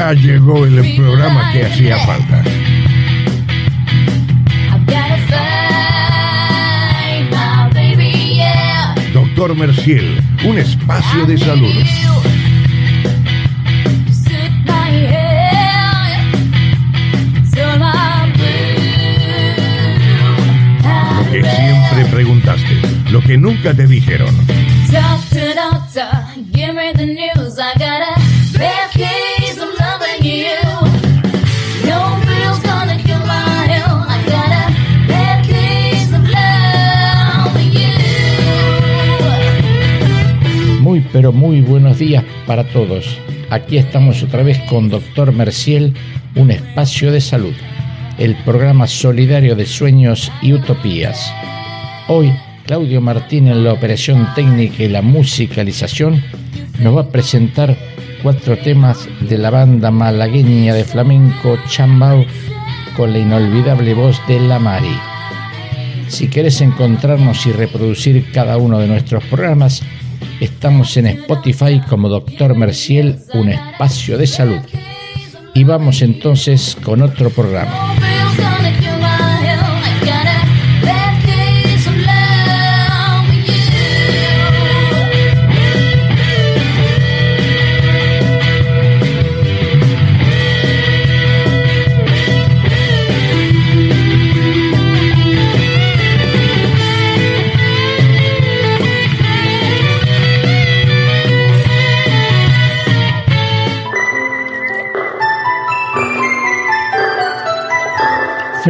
Ya llegó el programa que hacía falta. Doctor Merciel, un espacio de salud. Lo que siempre preguntaste, lo que nunca te dijeron. Muy pero muy buenos días para todos. Aquí estamos otra vez con Doctor Merciel, un espacio de salud, el programa solidario de sueños y utopías. Hoy, Claudio Martín en la operación técnica y la musicalización nos va a presentar cuatro temas de la banda malagueña de flamenco Chambao con la inolvidable voz de La Mari. Si querés encontrarnos y reproducir cada uno de nuestros programas, estamos en Spotify como Doctor Merciel, un espacio de salud. Y vamos entonces con otro programa.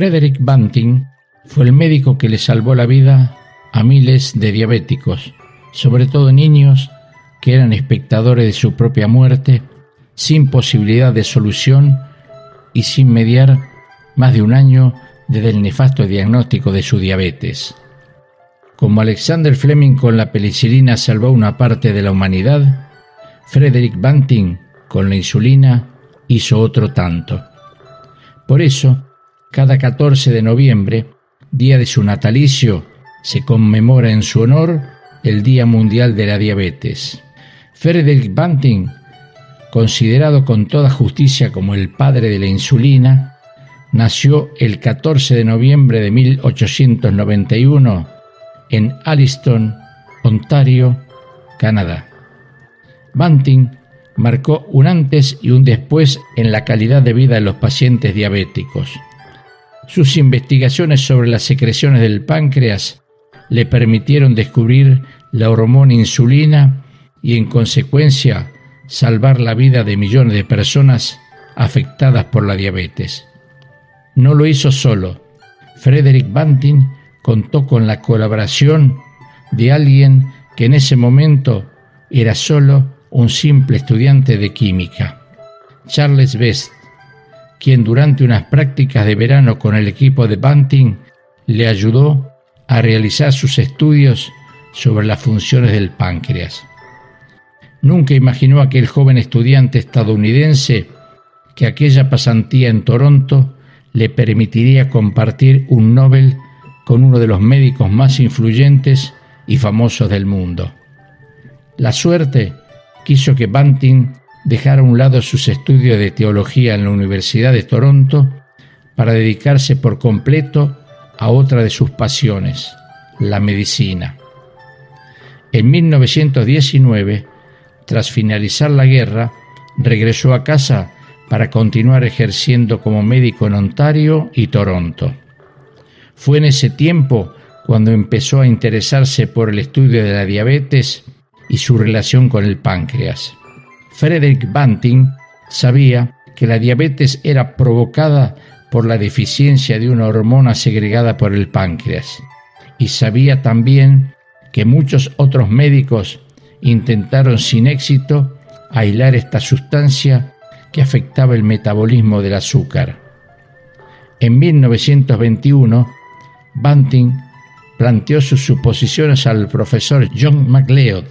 Frederick Banting fue el médico que le salvó la vida a miles de diabéticos, sobre todo niños que eran espectadores de su propia muerte, sin posibilidad de solución y sin mediar más de un año desde el nefasto diagnóstico de su diabetes. Como Alexander Fleming con la penicilina salvó una parte de la humanidad, Frederick Banting con la insulina hizo otro tanto. Por eso, cada 14 de noviembre, día de su natalicio, se conmemora en su honor el Día Mundial de la Diabetes. Frederick Banting, considerado con toda justicia como el padre de la insulina, nació el 14 de noviembre de 1891 en Alliston, Ontario, Canadá. Banting marcó un antes y un después en la calidad de vida de los pacientes diabéticos. Sus investigaciones sobre las secreciones del páncreas le permitieron descubrir la hormona insulina y en consecuencia salvar la vida de millones de personas afectadas por la diabetes. No lo hizo solo. Frederick Banting contó con la colaboración de alguien que en ese momento era solo un simple estudiante de química, Charles Best, quien durante unas prácticas de verano con el equipo de Banting le ayudó a realizar sus estudios sobre las funciones del páncreas. Nunca imaginó aquel joven estudiante estadounidense que aquella pasantía en Toronto le permitiría compartir un Nobel con uno de los médicos más influyentes y famosos del mundo. La suerte quiso que Banting dejar a un lado sus estudios de teología en la Universidad de Toronto para dedicarse por completo a otra de sus pasiones, la medicina. En 1919, tras finalizar la guerra, regresó a casa para continuar ejerciendo como médico en Ontario y Toronto. Fue en ese tiempo cuando empezó a interesarse por el estudio de la diabetes y su relación con el páncreas. Frederick Banting sabía que la diabetes era provocada por la deficiencia de una hormona segregada por el páncreas y sabía también que muchos otros médicos intentaron sin éxito aislar esta sustancia que afectaba el metabolismo del azúcar. En 1921, Banting planteó sus suposiciones al profesor John MacLeod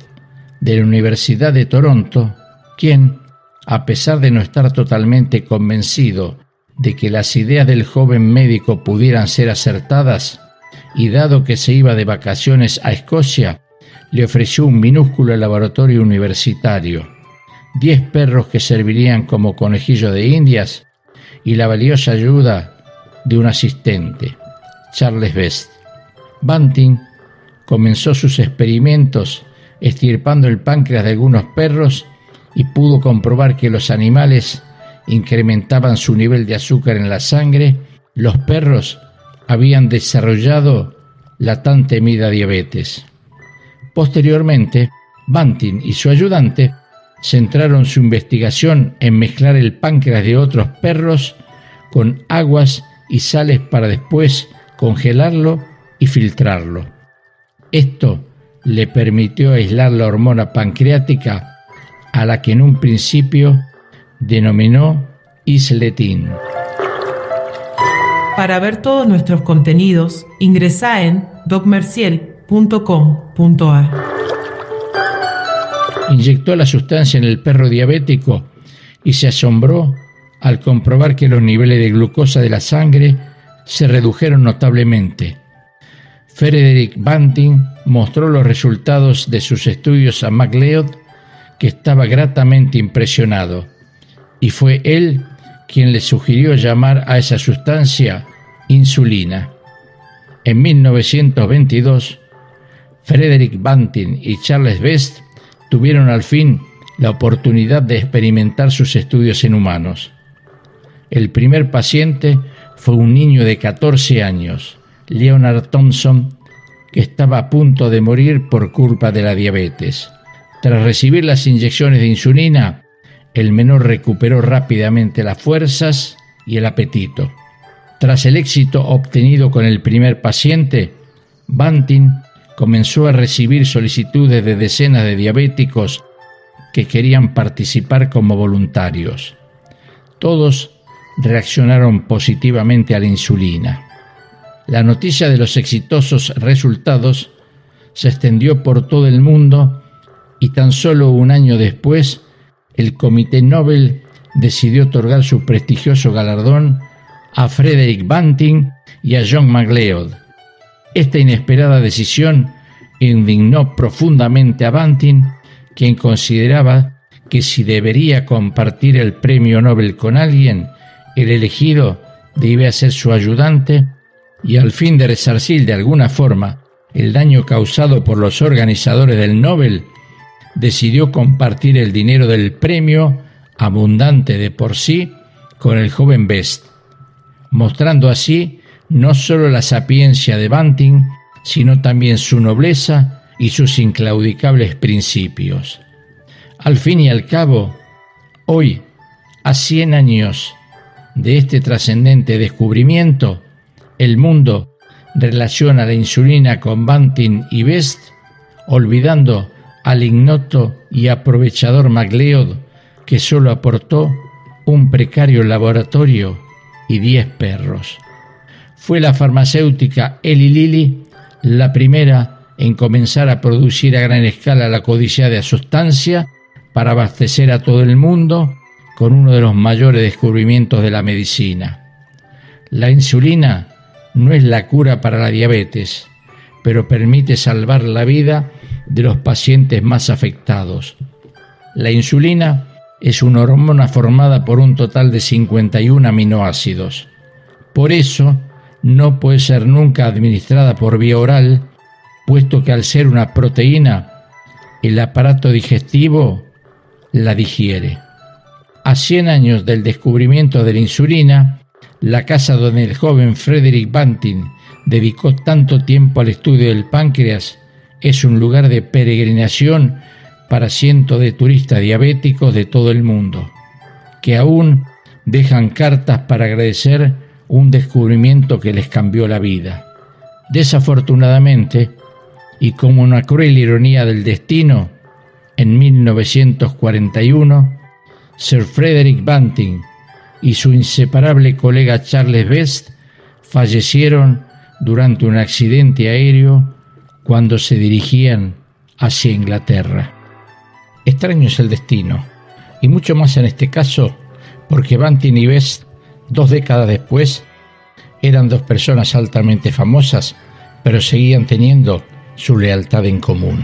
de la Universidad de Toronto, quien, a pesar de no estar totalmente convencido de que las ideas del joven médico pudieran ser acertadas, y dado que se iba de vacaciones a Escocia, le ofreció un minúsculo laboratorio universitario, diez perros que servirían como conejillo de indias y la valiosa ayuda de un asistente, Charles Best. Banting comenzó sus experimentos estirpando el páncreas de algunos perros y pudo comprobar que los animales incrementaban su nivel de azúcar en la sangre, los perros habían desarrollado la tan temida diabetes. Posteriormente, Banting y su ayudante centraron su investigación en mezclar el páncreas de otros perros con aguas y sales para después congelarlo y filtrarlo. Esto le permitió aislar la hormona pancreática a la que en un principio denominó isletín. Para ver todos nuestros contenidos, ingresa en docmerciel.com.ar. Inyectó la sustancia en el perro diabético y se asombró al comprobar que los niveles de glucosa de la sangre se redujeron notablemente. Frederick Banting mostró los resultados de sus estudios a MacLeod, que estaba gratamente impresionado, y fue él quien le sugirió llamar a esa sustancia insulina. En 1922, Frederick Banting y Charles Best tuvieron al fin la oportunidad de experimentar sus estudios en humanos. El primer paciente fue un niño de 14 años, Leonard Thompson, que estaba a punto de morir por culpa de la diabetes. Tras recibir las inyecciones de insulina, el menor recuperó rápidamente las fuerzas y el apetito. Tras el éxito obtenido con el primer paciente, Banting comenzó a recibir solicitudes de decenas de diabéticos que querían participar como voluntarios. Todos reaccionaron positivamente a la insulina. La noticia de los exitosos resultados se extendió por todo el mundo y tan solo un año después el Comité Nobel decidió otorgar su prestigioso galardón a Frederick Banting y a John MacLeod. Esta inesperada decisión indignó profundamente a Banting, quien consideraba que si debería compartir el premio Nobel con alguien, el elegido debía ser su ayudante y al fin de resarcir de alguna forma el daño causado por los organizadores del Nobel, decidió compartir el dinero del premio, abundante de por sí, con el joven Best, mostrando así no sólo la sapiencia de Banting, sino también su nobleza y sus inclaudicables principios. Al fin y al cabo, hoy, a cien años de este trascendente descubrimiento, el mundo relaciona la insulina con Banting y Best, olvidando al ignoto y aprovechador MacLeod, que solo aportó un precario laboratorio y diez perros. Fue la farmacéutica Eli Lilly la primera en comenzar a producir a gran escala la codiciada sustancia para abastecer a todo el mundo con uno de los mayores descubrimientos de la medicina. La insulina no es la cura para la diabetes, pero permite salvar la vida de los pacientes más afectados. La insulina es una hormona formada por un total de 51 aminoácidos. Por eso, no puede ser nunca administrada por vía oral, puesto que al ser una proteína, el aparato digestivo la digiere. A 100 años del descubrimiento de la insulina, la casa donde el joven Frederick Banting dedicó tanto tiempo al estudio del páncreas es un lugar de peregrinación para cientos de turistas diabéticos de todo el mundo, que aún dejan cartas para agradecer un descubrimiento que les cambió la vida. Desafortunadamente, y como una cruel ironía del destino, en 1941, Sir Frederick Banting y su inseparable colega Charles Best fallecieron durante un accidente aéreo cuando se dirigían hacia Inglaterra. Extraño es el destino, y mucho más en este caso, porque Banting y Best, dos décadas después, eran dos personas altamente famosas, pero seguían teniendo su lealtad en común.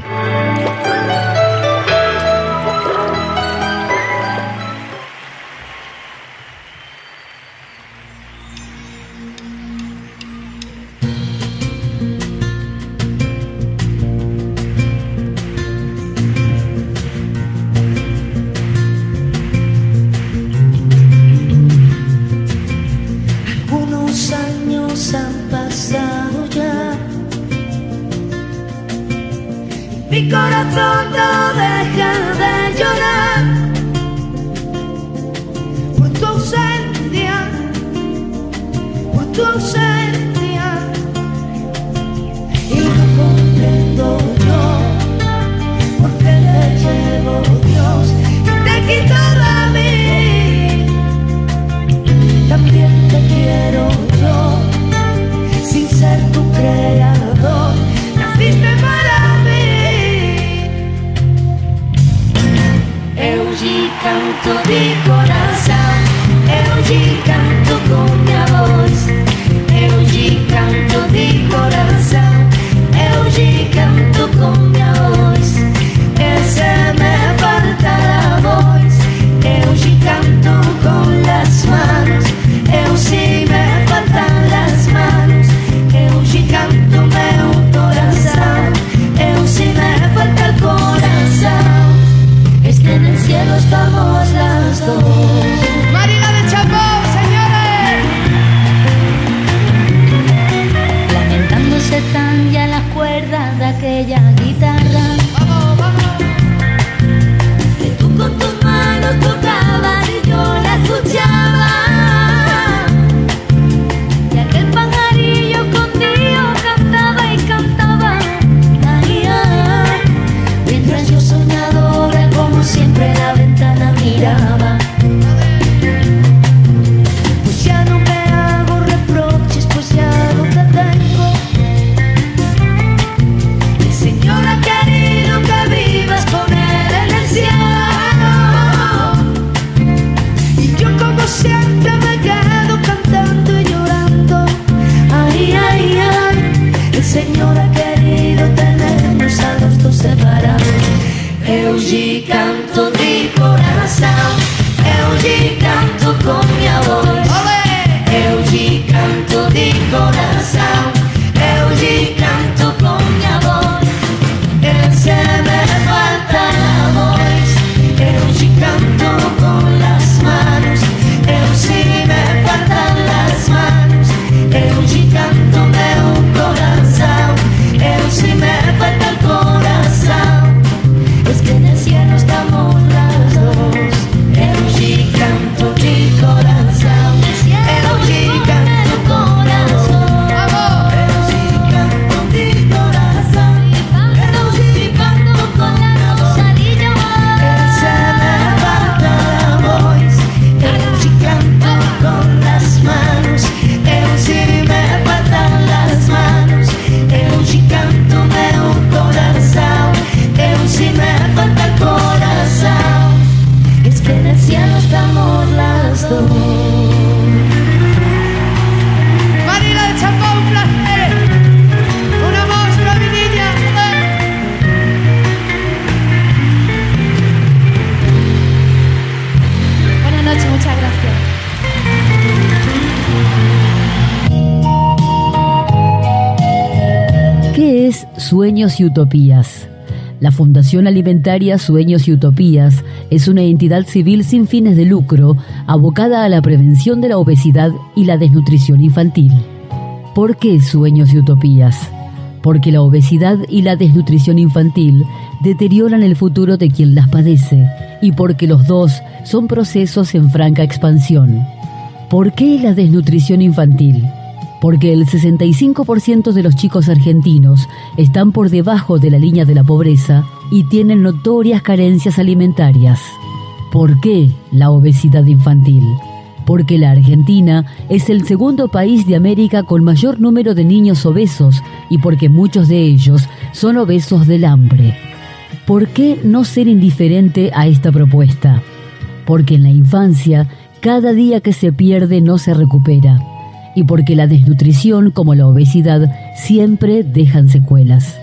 Sueños y Utopías. La Fundación Alimentaria Sueños y Utopías es una entidad civil sin fines de lucro abocada a la prevención de la obesidad y la desnutrición infantil. ¿Por qué Sueños y Utopías? Porque la obesidad y la desnutrición infantil deterioran el futuro de quien las padece y porque los dos son procesos en franca expansión. ¿Por qué la desnutrición infantil? Porque el 65% de los chicos argentinos están por debajo de la línea de la pobreza y tienen notorias carencias alimentarias. ¿Por qué la obesidad infantil? Porque la Argentina es el segundo país de América con mayor número de niños obesos y porque muchos de ellos son obesos del hambre. ¿Por qué no ser indiferente a esta propuesta? Porque en la infancia cada día que se pierde no se recupera y porque la desnutrición como la obesidad siempre dejan secuelas.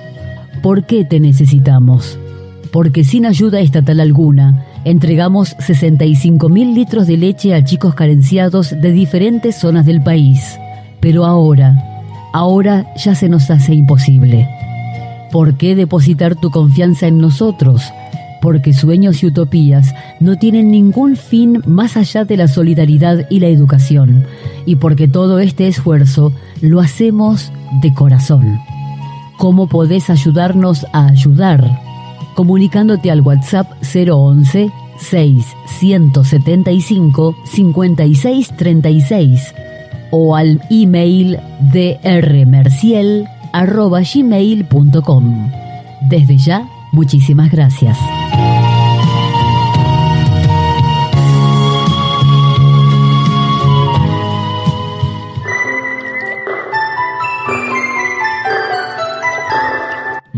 ¿Por qué te necesitamos? Porque sin ayuda estatal alguna, entregamos 65 mil litros de leche a chicos carenciados de diferentes zonas del país. Pero ahora, ahora ya se nos hace imposible. ¿Por qué depositar tu confianza en nosotros? Porque sueños y utopías no tienen ningún fin más allá de la solidaridad y la educación, y porque todo este esfuerzo lo hacemos de corazón. ¿Cómo podés ayudarnos a ayudar? Comunicándote al WhatsApp 011 675 5636 o al email drmerciel.gmail.com. Desde ya, muchísimas gracias.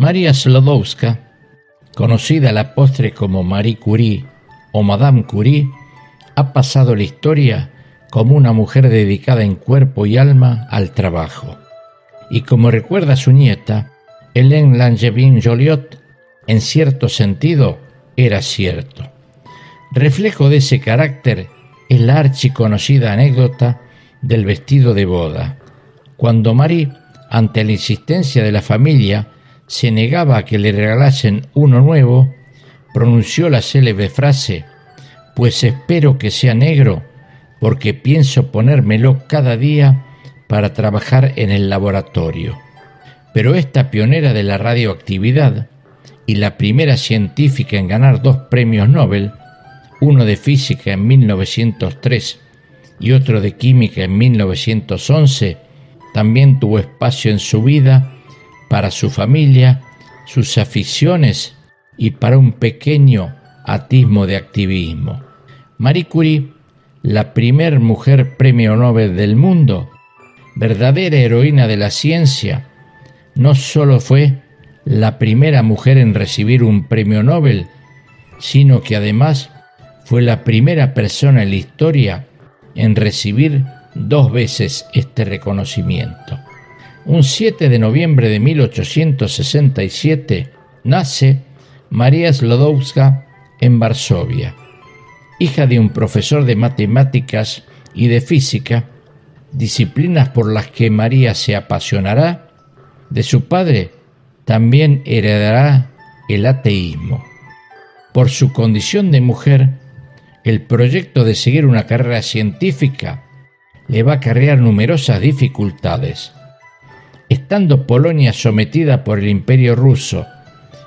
María Slodowska, conocida a la postre como Marie Curie o Madame Curie, ha pasado la historia como una mujer dedicada en cuerpo y alma al trabajo. Y como recuerda su nieta, Hélène Langevin Joliot, en cierto sentido era cierto. Reflejo de ese carácter es la archiconocida anécdota del vestido de boda, cuando Marie, ante la insistencia de la familia, se negaba a que le regalasen uno nuevo, pronunció la célebre frase, pues espero que sea negro, porque pienso ponérmelo cada día para trabajar en el laboratorio. Pero esta pionera de la radioactividad y la primera científica en ganar dos premios Nobel, uno de física en 1903 y otro de química en 1911, también tuvo espacio en su vida para su familia, sus aficiones y para un pequeño atismo de activismo. Marie Curie, la primer mujer premio Nobel del mundo, verdadera heroína de la ciencia, no solo fue la primera mujer en recibir un premio Nobel, sino que además fue la primera persona en la historia en recibir dos veces este reconocimiento. Un 7 de noviembre de 1867 nace María Slodowska en Varsovia. Hija de un profesor de matemáticas y de física, disciplinas por las que María se apasionará, de su padre también heredará el ateísmo. Por su condición de mujer, el proyecto de seguir una carrera científica le va a acarrear numerosas dificultades estando Polonia sometida por el imperio ruso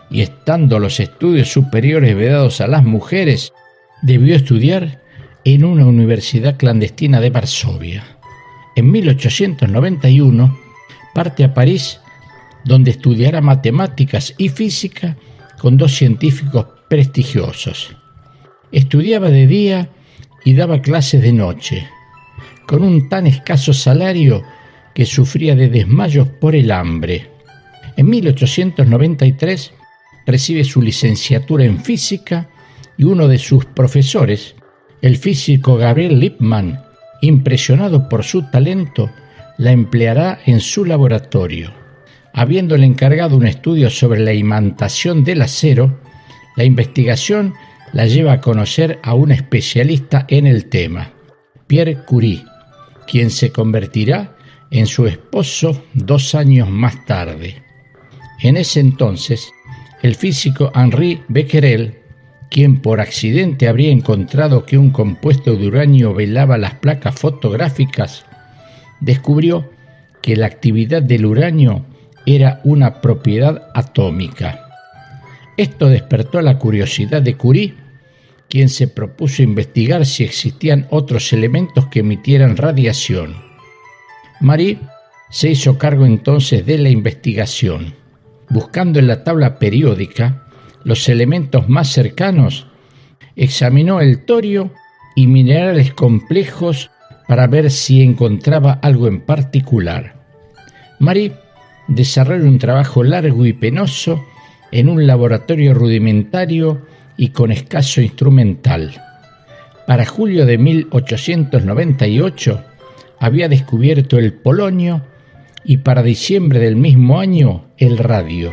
y estando los estudios superiores vedados a las mujeres, debió estudiar en una universidad clandestina de Varsovia. En 1891 parte a París, donde estudiará matemáticas y física con dos científicos prestigiosos. Estudiaba de día y daba clases de noche, con un tan escaso salario que sufría de desmayos por el hambre. En 1893 recibe su licenciatura en física y uno de sus profesores, el físico Gabriel Lippmann, impresionado por su talento, la empleará en su laboratorio. Habiéndole encargado un estudio sobre la imantación del acero, la investigación la lleva a conocer a un especialista en el tema, Pierre Curie, quien se convertirá en su esposo dos años más tarde. En ese entonces, el físico Henri Becquerel, quien por accidente habría encontrado que un compuesto de uranio velaba las placas fotográficas, descubrió que la actividad del uranio era una propiedad atómica. Esto despertó la curiosidad de Curie, quien se propuso investigar si existían otros elementos que emitieran radiación. Marie se hizo cargo entonces de la investigación. Buscando en la tabla periódica los elementos más cercanos, examinó el torio y minerales complejos para ver si encontraba algo en particular. Marie desarrolló un trabajo largo y penoso en un laboratorio rudimentario y con escaso instrumental. Para julio de 1898 había descubierto el polonio y para diciembre del mismo año el radio.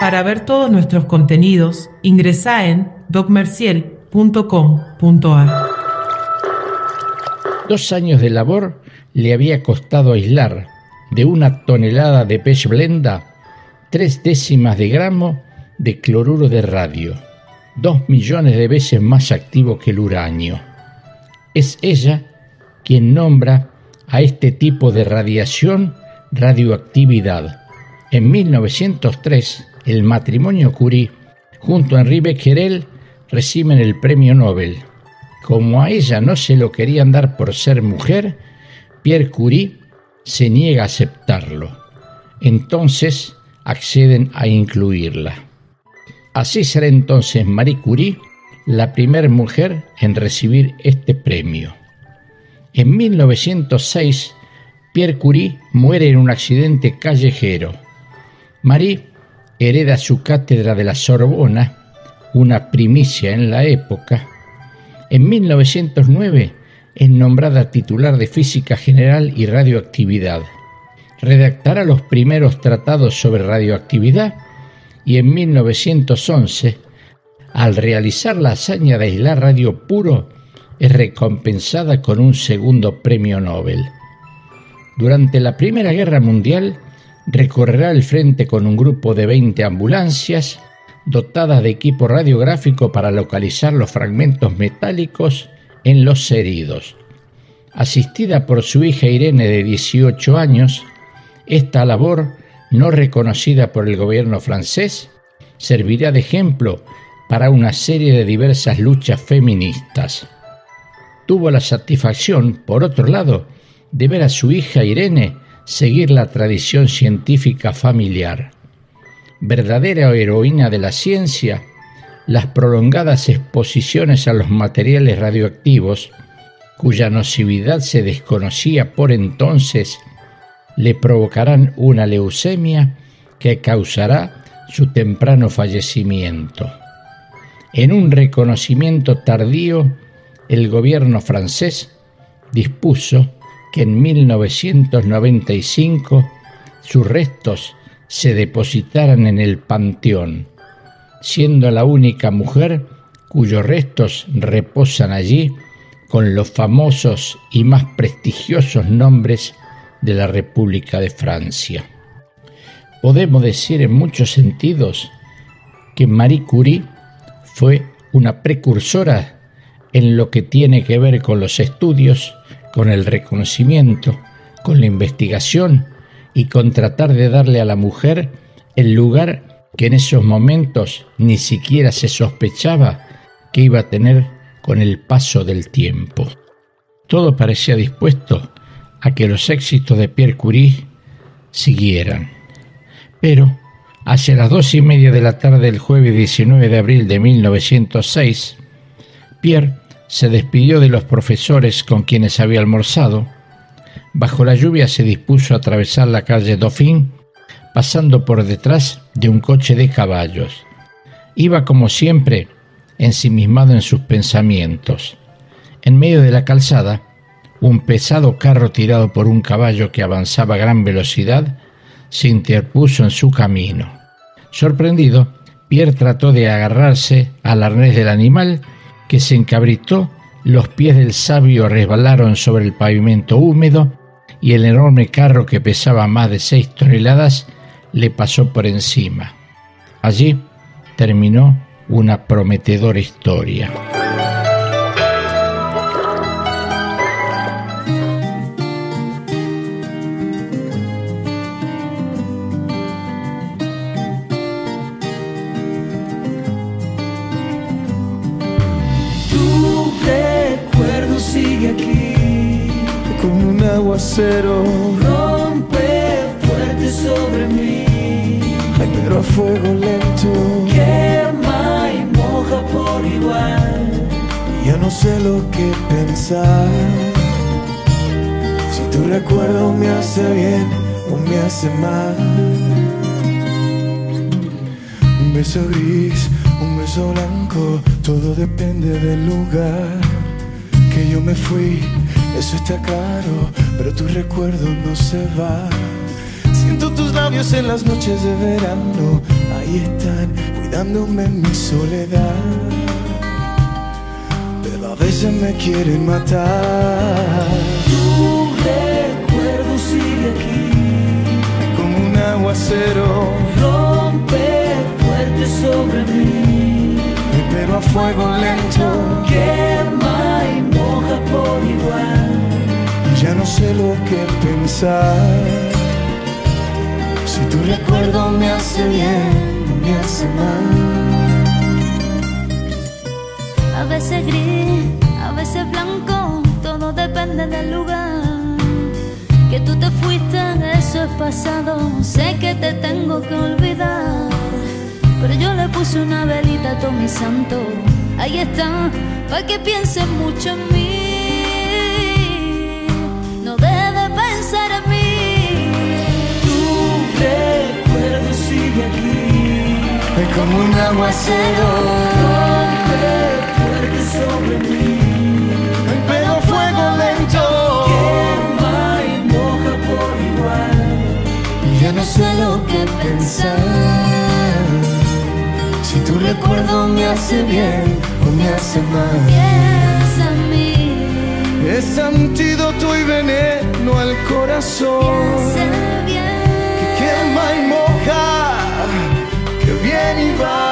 Para ver todos nuestros contenidos, ingresa en docmerciel.com.ar. Dos años de labor le había costado aislar de una tonelada de pez blenda tres décimas de gramo de cloruro de radio, dos millones de veces más activo que el uranio. Es ella quien nombra a este tipo de radiación radioactividad. En 1903, el matrimonio Curie junto a Henri Becquerel reciben el premio Nobel. Como a ella no se lo querían dar por ser mujer, Pierre Curie se niega a aceptarlo. Entonces acceden a incluirla. Así será entonces Marie Curie la primera mujer en recibir este premio. En 1906, Pierre Curie muere en un accidente callejero. Marie hereda su cátedra de la Sorbona, una primicia en la época. En 1909 es nombrada titular de Física General y Radioactividad. Redactará los primeros tratados sobre radioactividad y en 1911, al realizar la hazaña de aislar radio puro, es recompensada con un segundo premio Nobel. Durante la Primera Guerra Mundial, recorrerá el frente con un grupo de 20 ambulancias dotadas de equipo radiográfico para localizar los fragmentos metálicos en los heridos. Asistida por su hija Irene de 18 años, esta labor, no reconocida por el gobierno francés, servirá de ejemplo para una serie de diversas luchas feministas. Tuvo la satisfacción, por otro lado, de ver a su hija Irene seguir la tradición científica familiar. Verdadera heroína de la ciencia, las prolongadas exposiciones a los materiales radioactivos, cuya nocividad se desconocía por entonces, le provocarán una leucemia que causará su temprano fallecimiento. En un reconocimiento tardío, el gobierno francés dispuso que en 1995 sus restos se depositaran en el Panteón siendo la única mujer cuyos restos reposan allí con los famosos y más prestigiosos nombres de la República de Francia. Podemos decir en muchos sentidos que Marie Curie fue una precursora en lo que tiene que ver con los estudios, con el reconocimiento, con la investigación y con tratar de darle a la mujer el lugar que en esos momentos ni siquiera se sospechaba que iba a tener con el paso del tiempo. Todo parecía dispuesto a que los éxitos de Pierre Curie siguieran. Pero, hacia las dos y media de la tarde del jueves 19 de abril de 1906, Pierre se despidió de los profesores con quienes había almorzado. Bajo la lluvia se dispuso a atravesar la calle Dauphin pasando por detrás de un coche de caballos. Iba como siempre ensimismado en sus pensamientos. En medio de la calzada, un pesado carro tirado por un caballo que avanzaba a gran velocidad se interpuso en su camino. Sorprendido, Pierre trató de agarrarse al arnés del animal que se encabritó, los pies del sabio resbalaron sobre el pavimento húmedo y el enorme carro que pesaba más de seis toneladas le pasó por encima. Allí terminó una prometedora historia. Tu recuerdo sigue aquí un aguacero. Fuego lento. Quema y moja por igual. Ya no sé lo que pensar. Si tu recuerdo me hace bien o me hace mal. Un beso gris, un beso blanco, todo depende del lugar que yo me fui. Eso está claro, pero tu recuerdo no se va. Siento tus labios en las noches de verano, ahí están, cuidándome en mi soledad. Pero a veces me quieren matar. Tu recuerdo sigue aquí como un aguacero. Rompe fuerte sobre mí, pero a fuego lento. Quema y moja por igual. Ya no sé lo que pensar. Recuerdo me hace bien me hace mal. A veces gris, a veces blanco, todo depende del lugar. Que tú te fuiste, eso es pasado, sé que te tengo que olvidar. Pero yo le puse una velita a todo mi santo, ahí está, para que pienses mucho en mí. Recuerdo sigue aquí. Es como un aguacero. Fuerte sobre mí. Pero fuego lento. Quema y moja por igual. Ya no sé lo que pensar. Si tu recuerdo me hace bien o me hace mal. Piensa en mí, Es antídoto y veneno al corazón. sé bien. Que quema y moja. Que viene y va.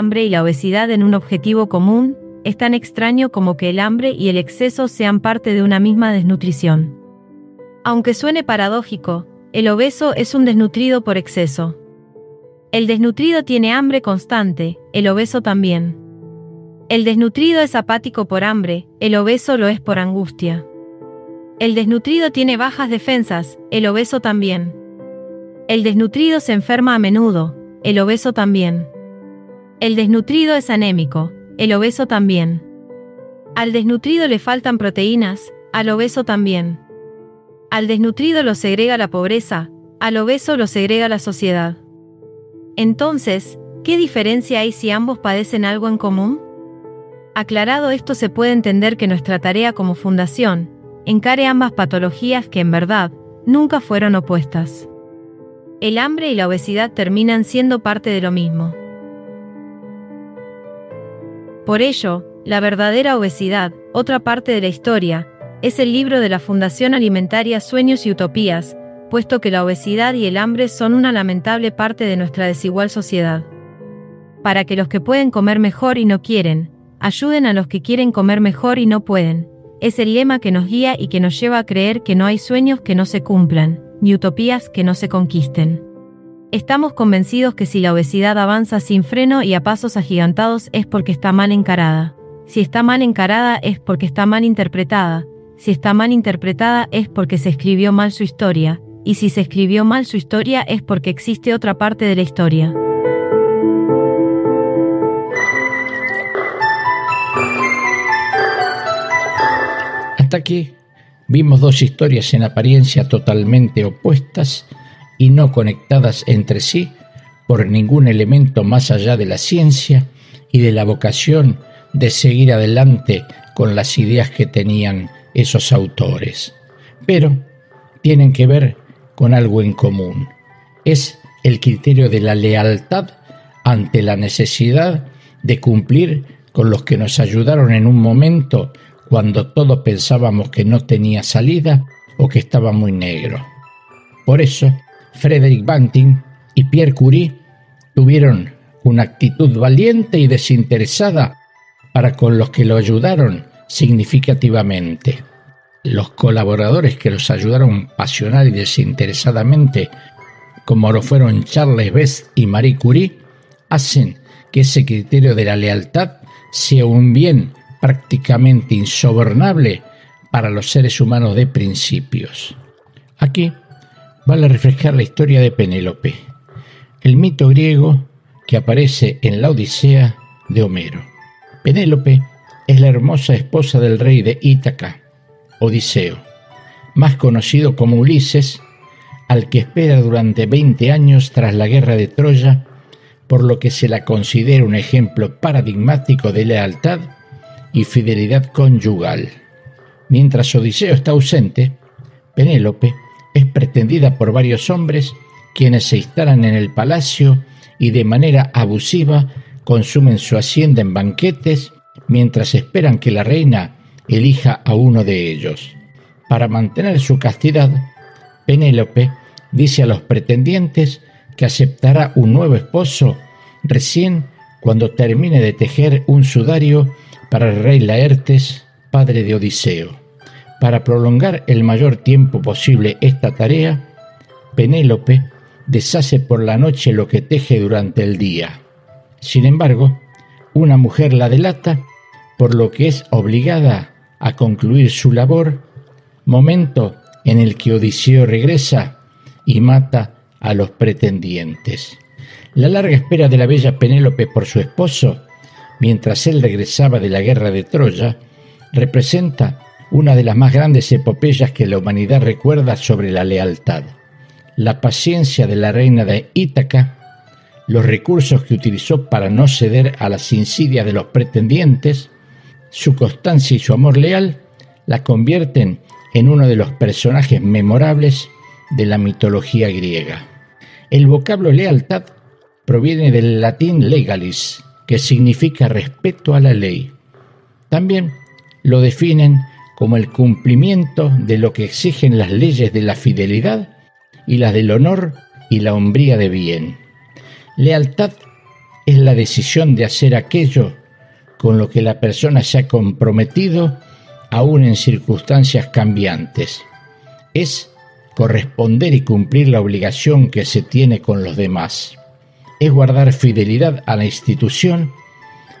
Hambre y la obesidad en un objetivo común es tan extraño como que el hambre y el exceso sean parte de una misma desnutrición. Aunque suene paradójico, el obeso es un desnutrido por exceso. El desnutrido tiene hambre constante, el obeso también. El desnutrido es apático por hambre, el obeso lo es por angustia. El desnutrido tiene bajas defensas, el obeso también. El desnutrido se enferma a menudo, el obeso también. El desnutrido es anémico, el obeso también. Al desnutrido le faltan proteínas, al obeso también. Al desnutrido lo segrega la pobreza, al obeso lo segrega la sociedad. Entonces, ¿qué diferencia hay si ambos padecen algo en común? Aclarado esto se puede entender que nuestra tarea como fundación encare ambas patologías que en verdad nunca fueron opuestas. El hambre y la obesidad terminan siendo parte de lo mismo. Por ello, La verdadera obesidad, otra parte de la historia, es el libro de la Fundación Alimentaria Sueños y Utopías, puesto que la obesidad y el hambre son una lamentable parte de nuestra desigual sociedad. Para que los que pueden comer mejor y no quieren, ayuden a los que quieren comer mejor y no pueden, es el lema que nos guía y que nos lleva a creer que no hay sueños que no se cumplan, ni utopías que no se conquisten. Estamos convencidos que si la obesidad avanza sin freno y a pasos agigantados es porque está mal encarada. Si está mal encarada es porque está mal interpretada. Si está mal interpretada es porque se escribió mal su historia. Y si se escribió mal su historia es porque existe otra parte de la historia. Hasta aquí vimos dos historias en apariencia totalmente opuestas y no conectadas entre sí por ningún elemento más allá de la ciencia y de la vocación de seguir adelante con las ideas que tenían esos autores. Pero tienen que ver con algo en común. Es el criterio de la lealtad ante la necesidad de cumplir con los que nos ayudaron en un momento cuando todos pensábamos que no tenía salida o que estaba muy negro. Por eso, Frederick Banting y Pierre Curie tuvieron una actitud valiente y desinteresada para con los que lo ayudaron significativamente. Los colaboradores que los ayudaron pasional y desinteresadamente, como lo fueron Charles Best y Marie Curie, hacen que ese criterio de la lealtad sea un bien prácticamente insobornable para los seres humanos de principios. Aquí vale refrescar la historia de Penélope, el mito griego que aparece en la Odisea de Homero. Penélope es la hermosa esposa del rey de Ítaca, Odiseo, más conocido como Ulises, al que espera durante 20 años tras la guerra de Troya, por lo que se la considera un ejemplo paradigmático de lealtad y fidelidad conyugal. Mientras Odiseo está ausente, Penélope es pretendida por varios hombres quienes se instalan en el palacio y de manera abusiva consumen su hacienda en banquetes mientras esperan que la reina elija a uno de ellos. Para mantener su castidad, Penélope dice a los pretendientes que aceptará un nuevo esposo recién cuando termine de tejer un sudario para el rey Laertes, padre de Odiseo. Para prolongar el mayor tiempo posible esta tarea, Penélope deshace por la noche lo que teje durante el día. Sin embargo, una mujer la delata, por lo que es obligada a concluir su labor, momento en el que Odiseo regresa y mata a los pretendientes. La larga espera de la bella Penélope por su esposo, mientras él regresaba de la guerra de Troya, representa una de las más grandes epopeyas que la humanidad recuerda sobre la lealtad. La paciencia de la reina de Ítaca, los recursos que utilizó para no ceder a las insidias de los pretendientes, su constancia y su amor leal la convierten en uno de los personajes memorables de la mitología griega. El vocablo lealtad proviene del latín legalis, que significa respeto a la ley. También lo definen como el cumplimiento de lo que exigen las leyes de la fidelidad y las del honor y la hombría de bien. Lealtad es la decisión de hacer aquello con lo que la persona se ha comprometido aún en circunstancias cambiantes. Es corresponder y cumplir la obligación que se tiene con los demás es guardar fidelidad a la institución,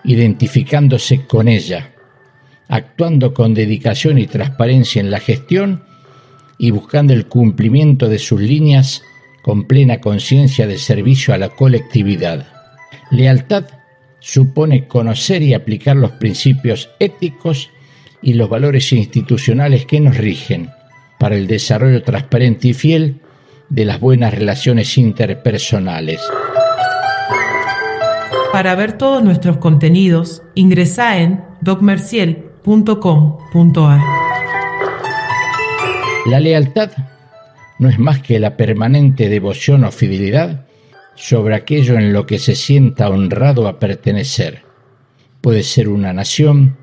identificándose con ella, actuando con dedicación y transparencia en la gestión y buscando el cumplimiento de sus líneas con plena conciencia de servicio a la colectividad. Lealtad supone conocer y aplicar los principios éticos y los valores institucionales que nos rigen para el desarrollo transparente y fiel de las buenas relaciones interpersonales. Para ver todos nuestros contenidos, ingresa en La lealtad no es más que la permanente devoción o fidelidad sobre aquello en lo que se sienta honrado a pertenecer. Puede ser una nación,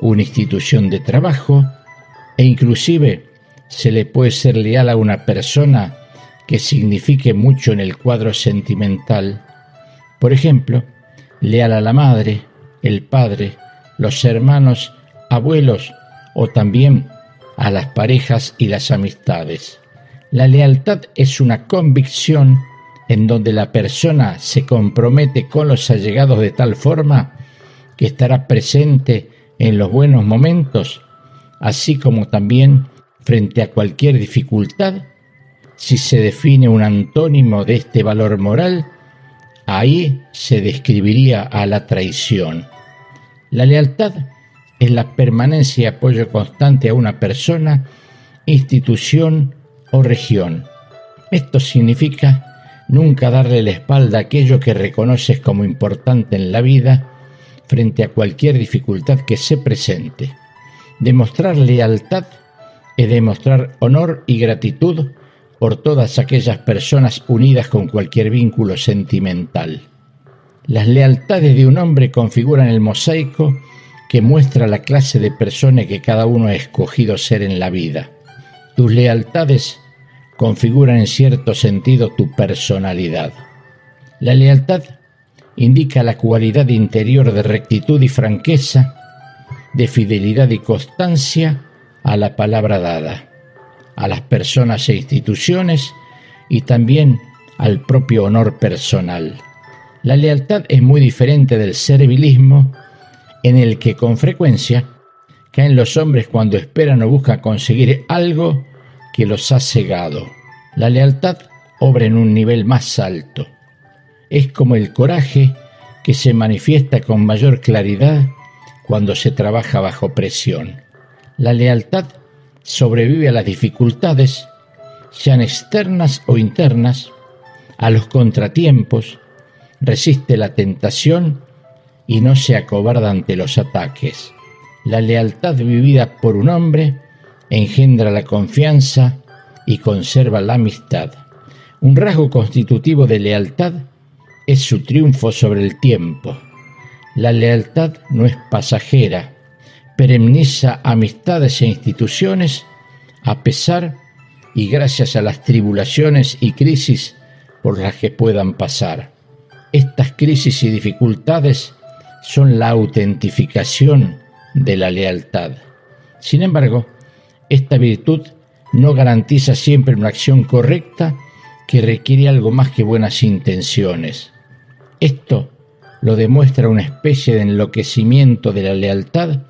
una institución de trabajo e inclusive se le puede ser leal a una persona que signifique mucho en el cuadro sentimental. Por ejemplo, leal a la madre, el padre, los hermanos, abuelos o también a las parejas y las amistades. La lealtad es una convicción en donde la persona se compromete con los allegados de tal forma que estará presente en los buenos momentos, así como también frente a cualquier dificultad. Si se define un antónimo de este valor moral, ahí se describiría a la traición. La lealtad es la permanencia y apoyo constante a una persona, institución o región. Esto significa nunca darle la espalda a aquello que reconoces como importante en la vida frente a cualquier dificultad que se presente. Demostrar lealtad es demostrar honor y gratitud por todas aquellas personas unidas con cualquier vínculo sentimental. Las lealtades de un hombre configuran el mosaico que muestra la clase de persona que cada uno ha escogido ser en la vida. Tus lealtades configuran en cierto sentido tu personalidad. La lealtad indica la cualidad interior de rectitud y franqueza, de fidelidad y constancia a la palabra dada, a las personas e instituciones y también al propio honor personal. La lealtad es muy diferente del servilismo en el que con frecuencia caen los hombres cuando esperan o buscan conseguir algo que los ha cegado. La lealtad obra en un nivel más alto. Es como el coraje que se manifiesta con mayor claridad cuando se trabaja bajo presión. La lealtad sobrevive a las dificultades, sean externas o internas, a los contratiempos, resiste la tentación y no se acobarda ante los ataques. La lealtad vivida por un hombre engendra la confianza y conserva la amistad. Un rasgo constitutivo de lealtad es su triunfo sobre el tiempo. La lealtad no es pasajera, peremniza amistades e instituciones a pesar y gracias a las tribulaciones y crisis por las que puedan pasar. Estas crisis y dificultades son la autentificación de la lealtad. Sin embargo, esta virtud no garantiza siempre una acción correcta que requiere algo más que buenas intenciones. Esto lo demuestra una especie de enloquecimiento de la lealtad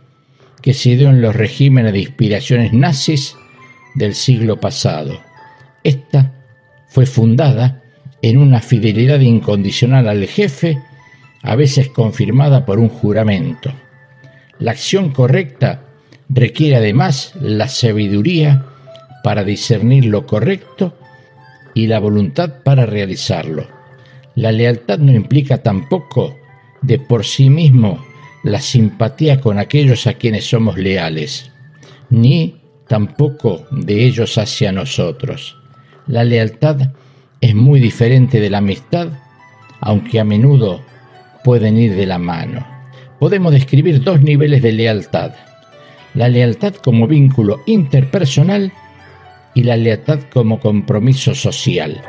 que se dio en los regímenes de inspiraciones nazis del siglo pasado. Esta fue fundada en una fidelidad incondicional al jefe, a veces confirmada por un juramento. La acción correcta requiere además la sabiduría para discernir lo correcto y la voluntad para realizarlo. La lealtad no implica tampoco de por sí mismo la simpatía con aquellos a quienes somos leales, ni tampoco de ellos hacia nosotros. La lealtad es muy diferente de la amistad, aunque a menudo pueden ir de la mano. Podemos describir dos niveles de lealtad. La lealtad como vínculo interpersonal y la lealtad como compromiso social.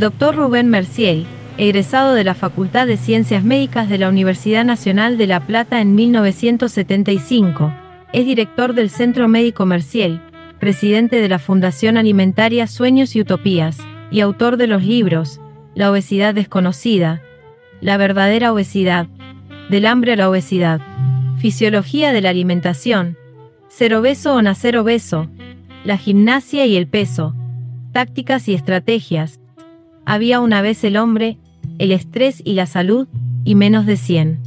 Doctor Rubén Mercier, egresado de la Facultad de Ciencias Médicas de la Universidad Nacional de La Plata en 1975, es director del Centro Médico Mercier, presidente de la Fundación Alimentaria Sueños y Utopías, y autor de los libros La obesidad desconocida, La verdadera obesidad, Del hambre a la obesidad, Fisiología de la alimentación, Ser obeso o nacer obeso, La gimnasia y el peso, Tácticas y estrategias, Había una vez el hombre, el estrés y la salud, y menos de 100.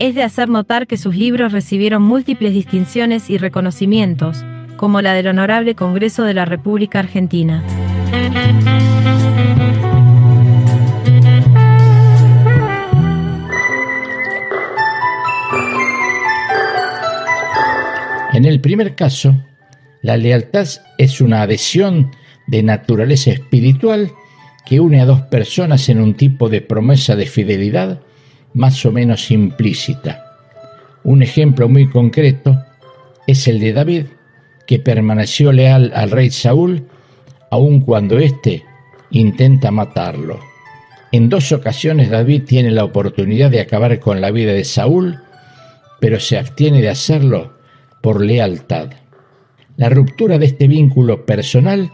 Es de hacer notar que sus libros recibieron múltiples distinciones y reconocimientos, como la del Honorable Congreso de la República Argentina. En el primer caso, la lealtad es una adhesión de naturaleza espiritual que une a dos personas en un tipo de promesa de fidelidad más o menos implícita. Un ejemplo muy concreto es el de David, que permaneció leal al rey Saúl aun cuando éste intenta matarlo. En dos ocasiones David tiene la oportunidad de acabar con la vida de Saúl, pero se abstiene de hacerlo por lealtad. La ruptura de este vínculo personal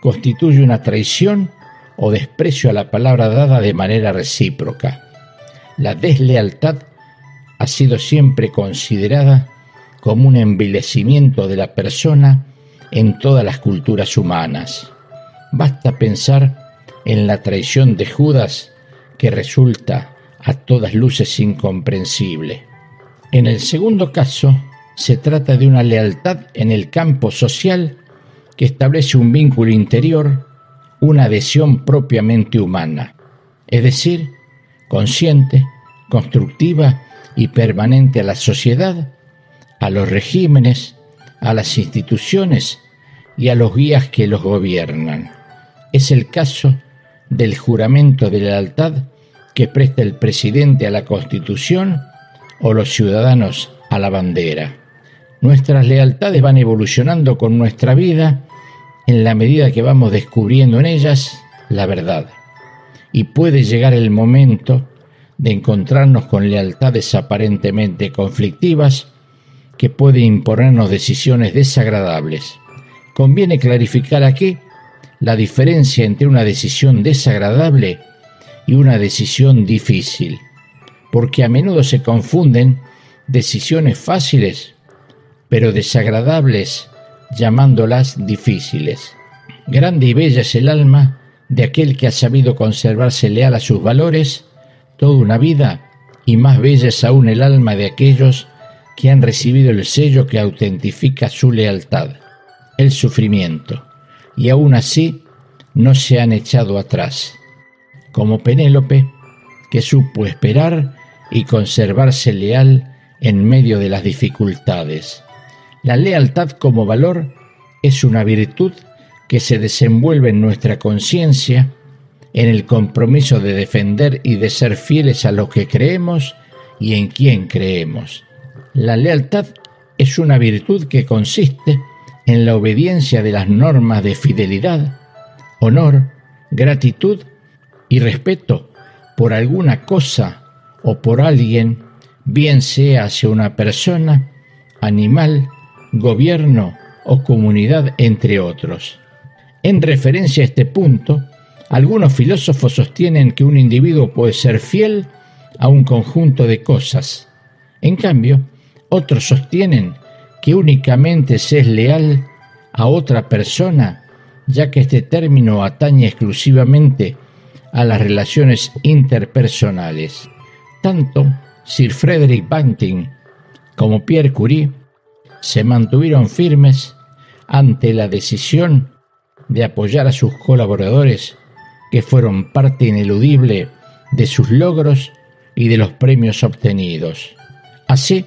constituye una traición o desprecio a la palabra dada de manera recíproca. La deslealtad ha sido siempre considerada como un envilecimiento de la persona en todas las culturas humanas. Basta pensar en la traición de Judas que resulta a todas luces incomprensible. En el segundo caso, se trata de una lealtad en el campo social que establece un vínculo interior, una adhesión propiamente humana, es decir, consciente, constructiva y permanente a la sociedad, a los regímenes, a las instituciones y a los guías que los gobiernan. Es el caso del juramento de lealtad que presta el presidente a la Constitución o los ciudadanos a la bandera. Nuestras lealtades van evolucionando con nuestra vida en la medida que vamos descubriendo en ellas la verdad. Y puede llegar el momento de encontrarnos con lealtades aparentemente conflictivas que pueden imponernos decisiones desagradables. Conviene clarificar aquí la diferencia entre una decisión desagradable y una decisión difícil, porque a menudo se confunden decisiones fáciles pero desagradables, llamándolas difíciles. Grande y bella es el alma de aquel que ha sabido conservarse leal a sus valores toda una vida, y más bella es aún el alma de aquellos que han recibido el sello que autentifica su lealtad, el sufrimiento, y aún así no se han echado atrás, como Penélope, que supo esperar y conservarse leal en medio de las dificultades. La lealtad como valor es una virtud que se desenvuelve en nuestra conciencia, en el compromiso de defender y de ser fieles a lo que creemos y en quien creemos. La lealtad es una virtud que consiste en la obediencia de las normas de fidelidad, honor, gratitud y respeto por alguna cosa o por alguien, bien sea hacia una persona, animal, gobierno o comunidad, entre otros. En referencia a este punto, algunos filósofos sostienen que un individuo puede ser fiel a un conjunto de cosas. En cambio, otros sostienen que únicamente se es leal a otra persona, ya que este término atañe exclusivamente a las relaciones interpersonales. Tanto Sir Frederick Banting como Pierre Curie se mantuvieron firmes ante la decisión de apoyar a sus colaboradores que fueron parte ineludible de sus logros y de los premios obtenidos. Así,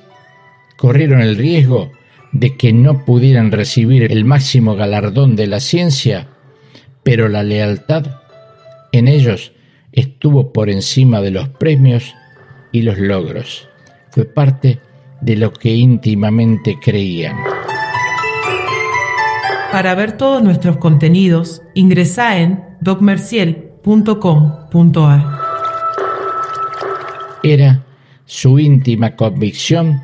corrieron el riesgo de que no pudieran recibir el máximo galardón de la ciencia, pero la lealtad en ellos estuvo por encima de los premios y los logros. Fue parte lo que íntimamente creían. Para ver todos nuestros contenidos, ingresa en docmerciel.com.ar. Era su íntima convicción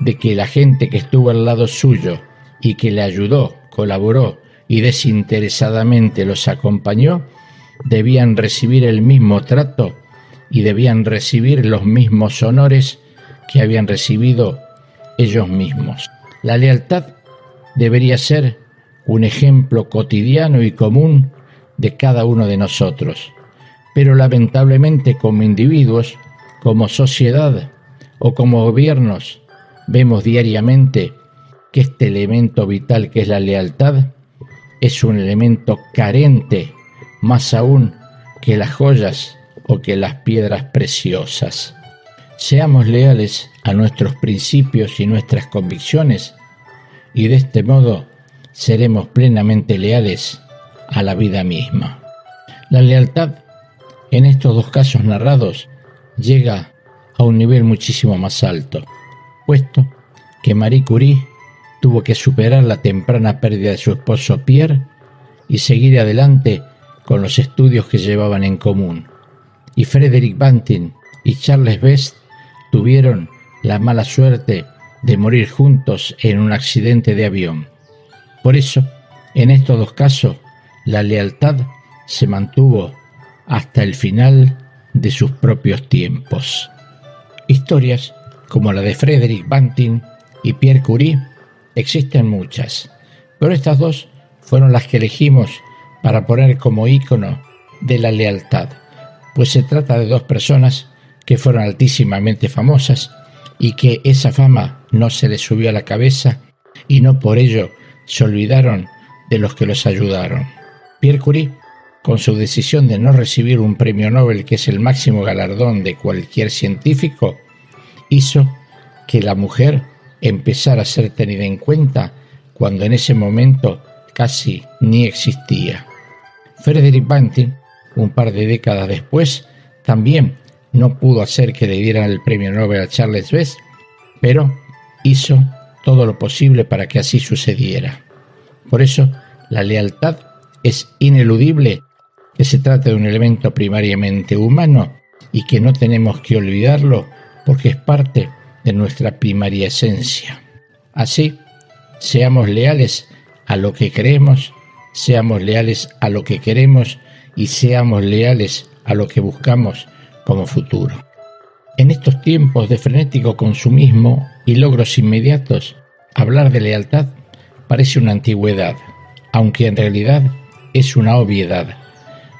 de que la gente que estuvo al lado suyo y que le ayudó, colaboró y desinteresadamente los acompañó, debían recibir el mismo trato y debían recibir los mismos honores que habían recibido ellos mismos. La lealtad debería ser un ejemplo cotidiano y común de cada uno de nosotros. Pero lamentablemente como individuos, como sociedad o como gobiernos, vemos diariamente que este elemento vital que es la lealtad es un elemento carente, más aún que las joyas o que las piedras preciosas. Seamos leales a nuestros principios y nuestras convicciones y de este modo seremos plenamente leales a la vida misma. La lealtad en estos dos casos narrados llega a un nivel muchísimo más alto, puesto que Marie Curie tuvo que superar la temprana pérdida de su esposo Pierre y seguir adelante con los estudios que llevaban en común. Y Frederick Banting y Charles Best tuvieron la mala suerte de morir juntos en un accidente de avión. Por eso, en estos dos casos, la lealtad se mantuvo hasta el final de sus propios tiempos. Historias como la de Frederick Banting y Pierre Curie existen muchas, pero estas dos fueron las que elegimos para poner como ícono de la lealtad, pues se trata de dos personas que fueron altísimamente famosas y que esa fama no se les subió a la cabeza y no por ello se olvidaron de los que los ayudaron. Pierre Curie, con su decisión de no recibir un premio Nobel, que es el máximo galardón de cualquier científico, hizo que la mujer empezara a ser tenida en cuenta cuando en ese momento casi ni existía. Frederick Banting, un par de décadas después, también no pudo hacer que le dieran el premio Nobel a Charles Best, pero hizo todo lo posible para que así sucediera. Por eso, la lealtad es ineludible, que se trata de un elemento primariamente humano y que no tenemos que olvidarlo porque es parte de nuestra primaria esencia. Así, seamos leales a lo que creemos, seamos leales a lo que queremos y seamos leales a lo que buscamos como futuro. En estos tiempos de frenético consumismo y logros inmediatos, hablar de lealtad parece una antigüedad, aunque en realidad es una obviedad,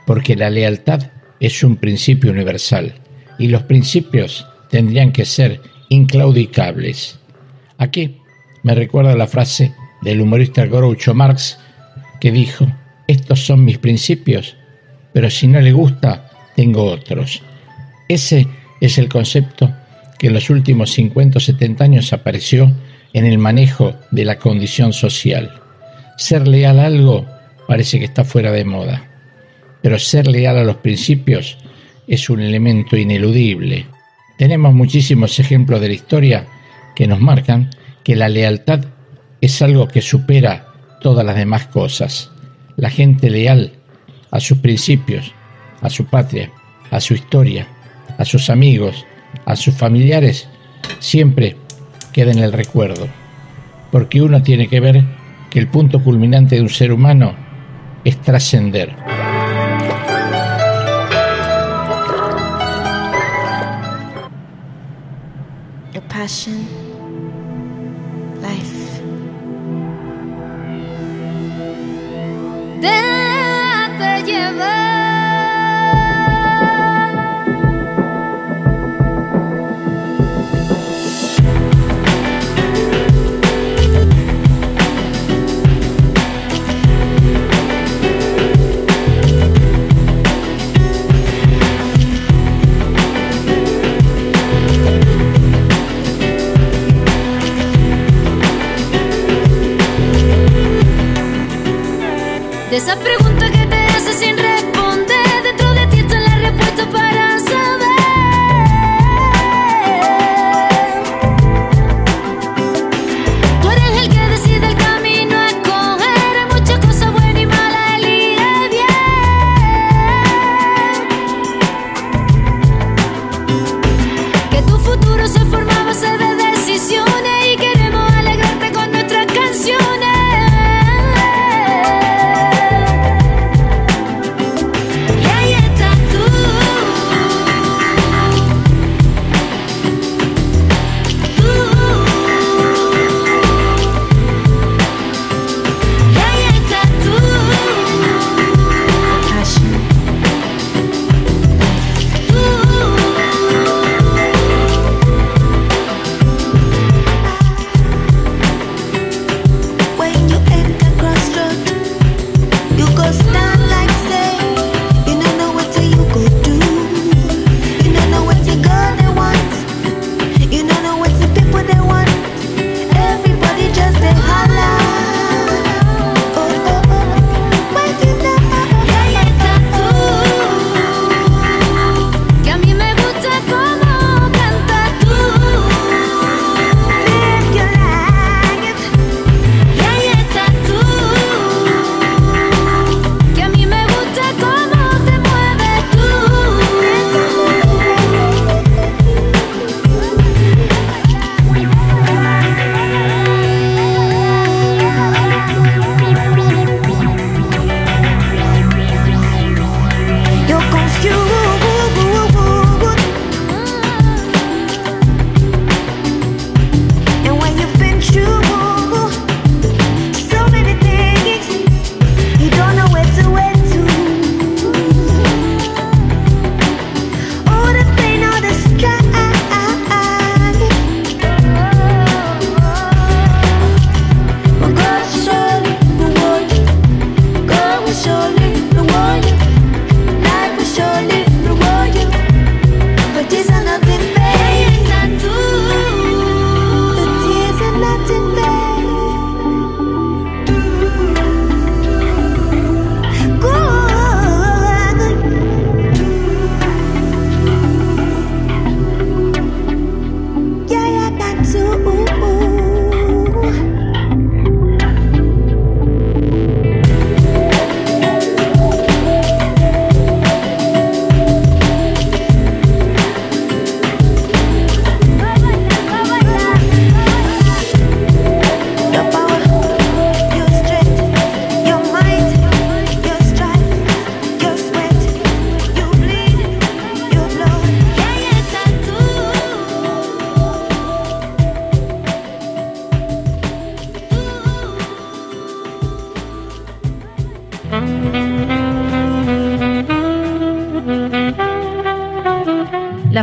porque la lealtad es un principio universal y los principios tendrían que ser inclaudicables. Aquí me recuerda la frase del humorista Groucho Marx que dijo, estos son mis principios, pero si no le gusta, tengo otros. Ese es el concepto que en los últimos 50 o 70 años apareció en el manejo de la condición social. Ser leal a algo parece que está fuera de moda, pero ser leal a los principios es un elemento ineludible. Tenemos muchísimos ejemplos de la historia que nos marcan que la lealtad es algo que supera todas las demás cosas. La gente leal a sus principios, a su patria, a su historia, a sus amigos, a sus familiares, siempre queda en el recuerdo, porque uno tiene que ver que el punto culminante de un ser humano es trascender.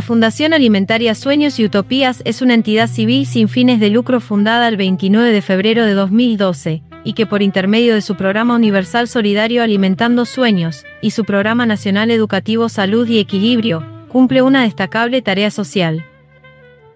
La Fundación Alimentaria Sueños y Utopías es una entidad civil sin fines de lucro fundada el 29 de febrero de 2012, y que por intermedio de su programa universal solidario Alimentando Sueños, y su programa nacional educativo Salud y Equilibrio, cumple una destacable tarea social.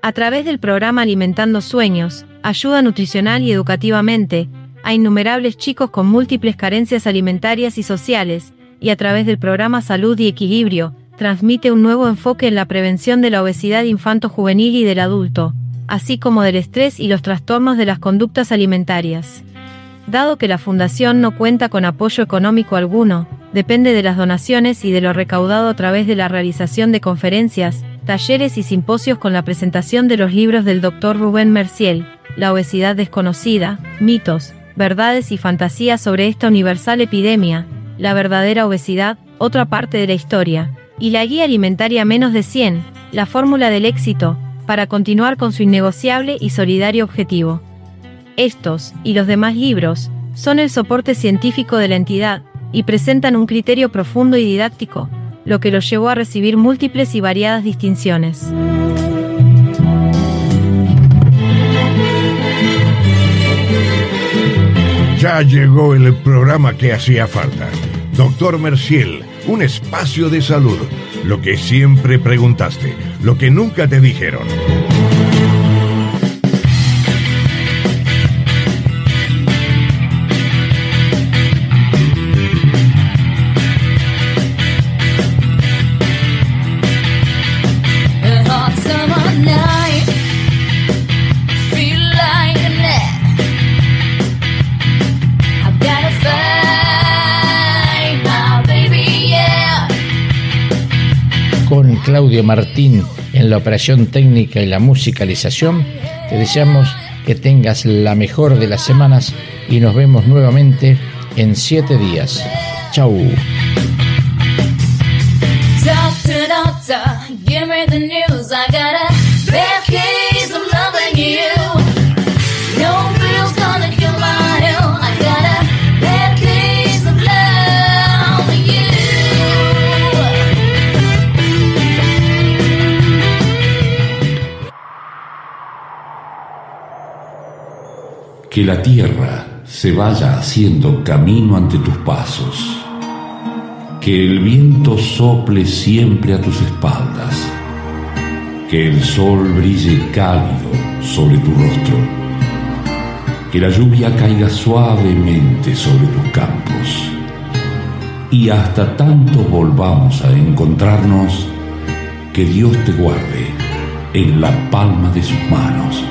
A través del programa Alimentando Sueños, ayuda nutricional y educativamente a innumerables chicos con múltiples carencias alimentarias y sociales, y a través del programa Salud y Equilibrio, transmite un nuevo enfoque en la prevención de la obesidad infanto-juvenil y del adulto, así como del estrés y los trastornos de las conductas alimentarias. Dado que la Fundación no cuenta con apoyo económico alguno, depende de las donaciones y de lo recaudado a través de la realización de conferencias, talleres y simposios con la presentación de los libros del Dr. Rubén Merciel, La obesidad desconocida, mitos, verdades y fantasías sobre esta universal epidemia, la verdadera obesidad, otra parte de la historia, y la guía alimentaria menos de 100, la fórmula del éxito, para continuar con su innegociable y solidario objetivo. Estos, y los demás libros, son el soporte científico de la entidad, y presentan un criterio profundo y didáctico, lo que los llevó a recibir múltiples y variadas distinciones. Ya llegó el programa que hacía falta. Doctor Merciel, un espacio de salud. Lo que siempre preguntaste, lo que nunca te dijeron. Martín en la operación técnica y la musicalización, te deseamos que tengas la mejor de las semanas y nos vemos nuevamente en siete días. Chau. Que la tierra se vaya haciendo camino ante tus pasos. Que el viento sople siempre a tus espaldas. Que el sol brille cálido sobre tu rostro. Que la lluvia caiga suavemente sobre tus campos. Y hasta tanto volvamos a encontrarnos, que Dios te guarde en la palma de sus manos.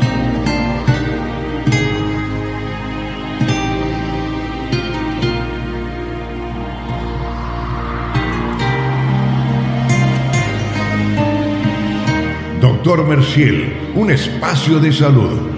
Doctor Merciel, un espacio de salud.